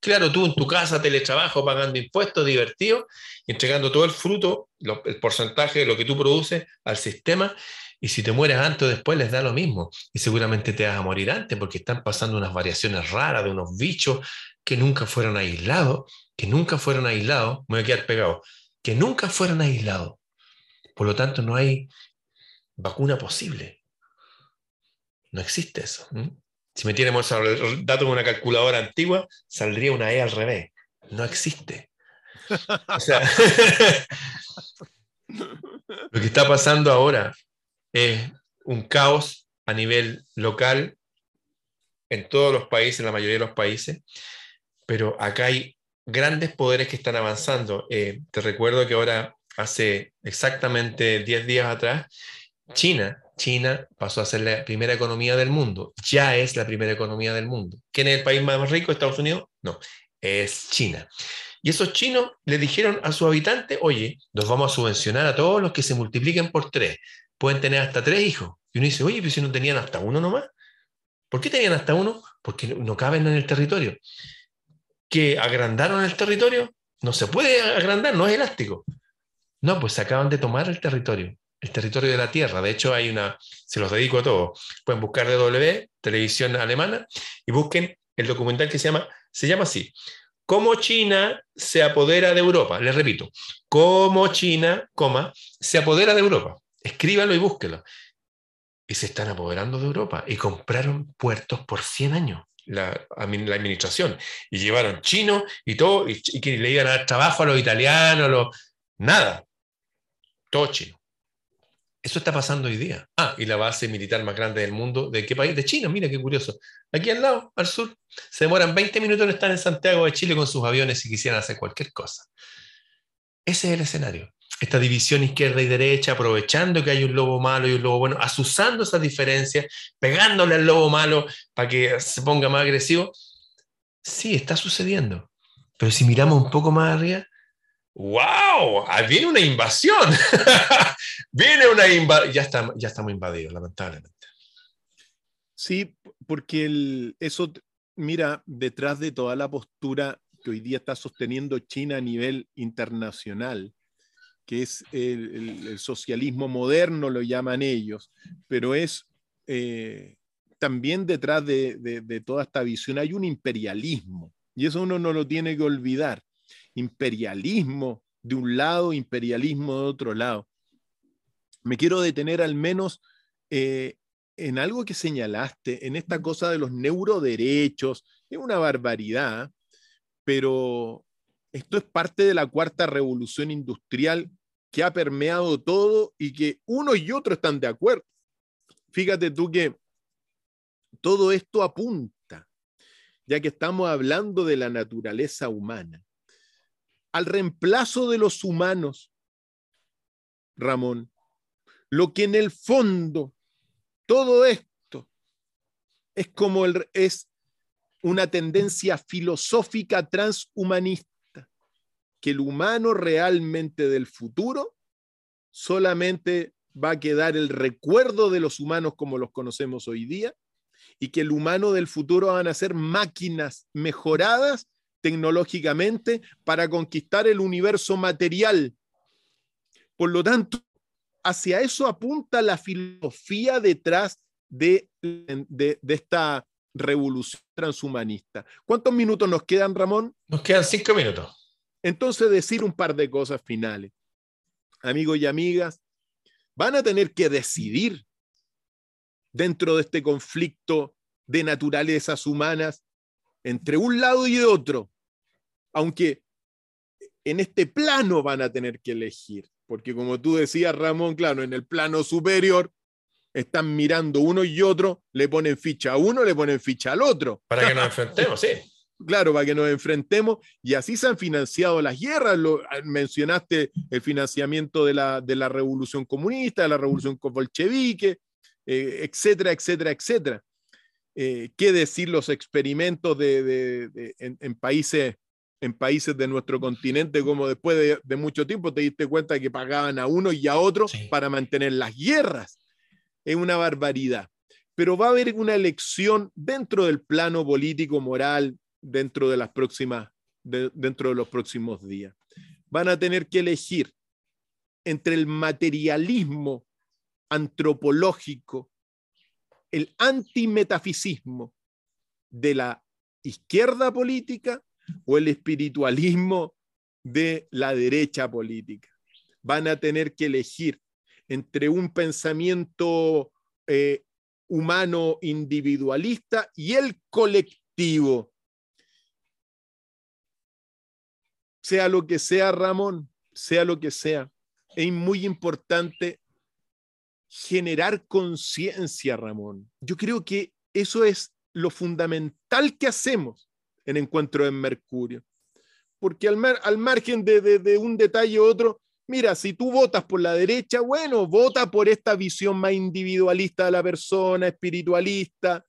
Claro, tú en tu casa, teletrabajo, pagando impuestos, divertido, entregando todo el fruto, el porcentaje de lo que tú produces al sistema, y si te mueres antes o después les da lo mismo. Y seguramente te vas a morir antes porque están pasando unas variaciones raras de unos bichos que nunca fueron aislados, que nunca fueron aislados, me voy a quedar pegado, que nunca fueron aislados. Por lo tanto, no hay vacuna posible. No existe eso. Si metiéramos el dato en una calculadora antigua, saldría una E al revés. No existe. <laughs> Lo que está pasando ahora es un caos a nivel local en todos los países, en la mayoría de los países, pero acá hay grandes poderes que están avanzando. Eh, te recuerdo que ahora, hace exactamente 10 días atrás, China, China pasó a ser la primera economía del mundo, ya es la primera economía del mundo. ¿Quién es el país más rico? ¿Estados Unidos? No, es China. Y esos chinos le dijeron a sus habitantes, oye, los vamos a subvencionar a todos los que se multipliquen por tres pueden tener hasta tres hijos. Y uno dice, oye, pero si no tenían hasta uno nomás. ¿Por qué tenían hasta uno? Porque no caben en el territorio. ¿Que agrandaron el territorio? No se puede agrandar, no es elástico. No, pues se acaban de tomar el territorio, el territorio de la Tierra. De hecho, hay una, se los dedico a todos. Pueden buscar DW, televisión alemana, y busquen el documental que se llama, se llama así, Cómo China se apodera de Europa. Les repito, cómo China, coma, se apodera de Europa. Escríbalo y búsquelo. Y se están apoderando de Europa y compraron puertos por 100 años. La, la administración y llevaron chino y todo, y, que le iban a dar trabajo a los italianos, a los, nada, todo chino. Eso está pasando hoy día. Ah, y la base militar más grande del mundo, ¿de qué país? De China, mira qué curioso. Aquí al lado, al sur, se demoran 20 minutos en estar en Santiago de Chile con sus aviones si quisieran hacer cualquier cosa. Ese es el escenario esta división izquierda y derecha, aprovechando que hay un lobo malo y un lobo bueno, asusando esas diferencias, pegándole al lobo malo para que se ponga más agresivo. Sí, está sucediendo. Pero si miramos un poco más arriba, ¡wow! Viene una invasión. <laughs> viene una invasión. Ya, está, ya estamos invadidos, lamentablemente. Sí, porque eso, mira, detrás de toda la postura que hoy día está sosteniendo China a nivel internacional, que es el, socialismo moderno, lo llaman ellos, pero es eh, también detrás de, toda esta visión hay un imperialismo, y eso uno no lo tiene que olvidar. Imperialismo de un lado, imperialismo de otro lado. Me quiero detener al menos eh, en algo que señalaste, en esta cosa de los neuroderechos, es una barbaridad, pero esto es parte de la cuarta revolución industrial que ha permeado todo y que uno y otro están de acuerdo. Fíjate tú que todo esto apunta, ya que estamos hablando de la naturaleza humana, al reemplazo de los humanos, Ramón, lo que en el fondo todo esto es como es una tendencia filosófica transhumanista que el humano realmente del futuro solamente va a quedar el recuerdo de los humanos como los conocemos hoy día y que el humano del futuro van a ser máquinas mejoradas tecnológicamente para conquistar el universo material. Por lo tanto, hacia eso apunta la filosofía detrás de, de, de esta revolución transhumanista. ¿Cuántos minutos nos quedan, Ramón? Nos quedan cinco minutos. Entonces, decir un par de cosas finales. Amigos y amigas, van a tener que decidir dentro de este conflicto de naturalezas humanas entre un lado y otro, aunque en este plano van a tener que elegir, porque como tú decías, Ramón, claro, en el plano superior están mirando uno y otro, le ponen ficha a uno, le ponen ficha al otro. Para que nos enfrentemos, sí. <laughs> Claro, para que nos enfrentemos y así se han financiado las guerras. Lo, ah, mencionaste el financiamiento de la, de la revolución comunista, de la revolución bolchevique, eh, etcétera, etcétera, etcétera. Eh, ¿Qué decir los experimentos de, en, países, en países de nuestro continente, como después de, mucho tiempo te diste cuenta que pagaban a uno y a otro para mantener las guerras? Es una barbaridad. Pero va a haber una elección dentro del plano político, moral, dentro de las próximas, dentro de los próximos días. Van a tener que elegir entre el materialismo antropológico, el antimetafisismo de la izquierda política o el espiritualismo de la derecha política. Van a tener que elegir entre un pensamiento eh, humano individualista y el colectivo sea lo que sea, Ramón, sea lo que sea, es muy importante generar conciencia, Ramón. Yo creo que eso es lo fundamental que hacemos en Encuentro en Mercurio. Porque al, al margen de, de, un detalle u otro, mira, si tú votas por la derecha, bueno, vota por esta visión más individualista de la persona, espiritualista,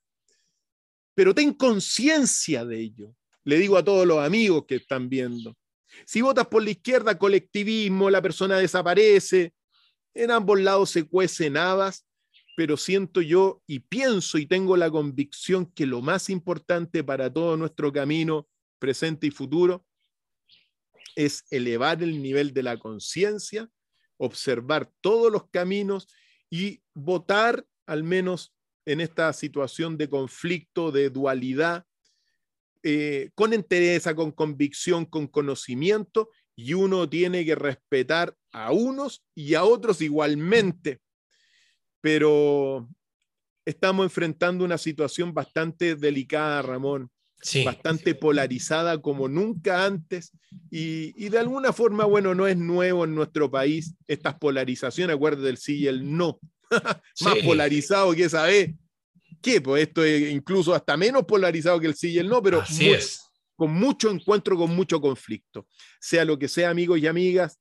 pero ten conciencia de ello. Le digo a todos los amigos que están viendo, si votas por la izquierda, colectivismo, la persona desaparece. En ambos lados se cuecen habas, pero siento yo y pienso y tengo la convicción que lo más importante para todo nuestro camino presente y futuro es elevar el nivel de la conciencia, observar todos los caminos y votar, al menos en esta situación de conflicto, de dualidad, eh, con entereza, con convicción, con conocimiento, y uno tiene que respetar a unos y a otros igualmente. Pero estamos enfrentando una situación bastante delicada, Ramón, bastante polarizada como nunca antes, y, de alguna forma, bueno, no es nuevo en nuestro país estas polarizaciones, acuérdate del sí y el no. <laughs> Más polarizado que esa vez qué? Pues esto es incluso hasta menos polarizado que el sí y el no, pero con mucho encuentro, con mucho conflicto. Sea lo que sea, amigos y amigas,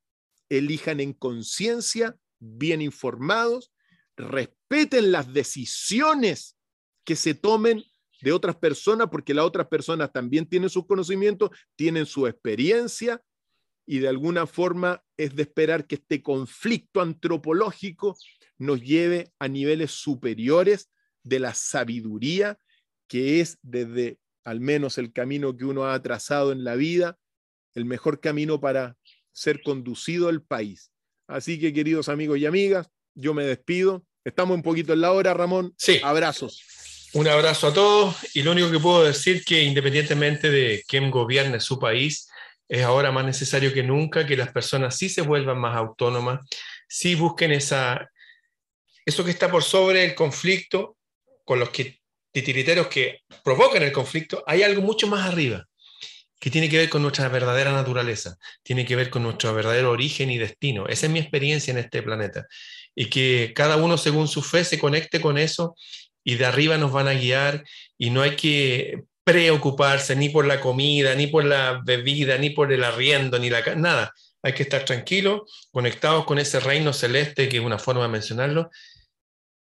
elijan en conciencia, bien informados, respeten las decisiones que se tomen de otras personas, porque las otras personas también tienen sus conocimientos, tienen su experiencia, y de alguna forma es de esperar que este conflicto antropológico nos lleve a niveles superiores de la sabiduría, que es desde al menos el camino que uno ha trazado en la vida, el mejor camino para ser conducido el país. Así que, queridos amigos y amigas, yo me despido. Estamos un poquito en la hora, Ramón. Sí. Abrazos. Un abrazo a todos y lo único que puedo decir que independientemente de quién gobierne su país, es ahora más necesario que nunca que las personas sí se vuelvan más autónomas, sí busquen esa, eso que está por sobre el conflicto, con los que, titiriteros que provocan el conflicto, hay algo mucho más arriba, que tiene que ver con nuestra verdadera naturaleza, tiene que ver con nuestro verdadero origen y destino. Esa es mi experiencia en este planeta. Y que cada uno según su fe se conecte con eso y de arriba nos van a guiar y no hay que preocuparse ni por la comida, ni por la bebida, ni por el arriendo, ni la nada. Hay que estar tranquilos, conectados con ese reino celeste, que es una forma de mencionarlo,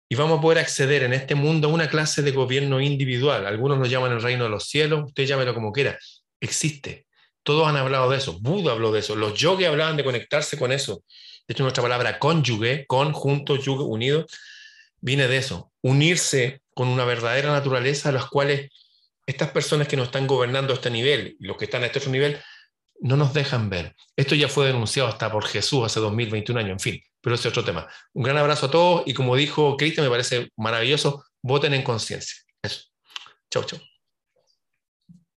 y vamos a poder acceder en este mundo a una clase de gobierno individual. Algunos lo llaman el reino de los cielos, usted llámelo como quiera. Existe. Todos han hablado de eso. Buda habló de eso. Los yogis hablaban de conectarse con eso. De hecho, nuestra palabra cónyuge, con, junto, yugo, unido, viene de eso. Unirse con una verdadera naturaleza a las cuales estas personas que nos están gobernando a este nivel los que están a este otro nivel no nos dejan ver. Esto ya fue denunciado hasta por Jesús hace 2021 años, en fin pero ese es otro tema. Un gran abrazo a todos y como dijo Cristian, me parece maravilloso, voten en conciencia. Eso. Chau, chau.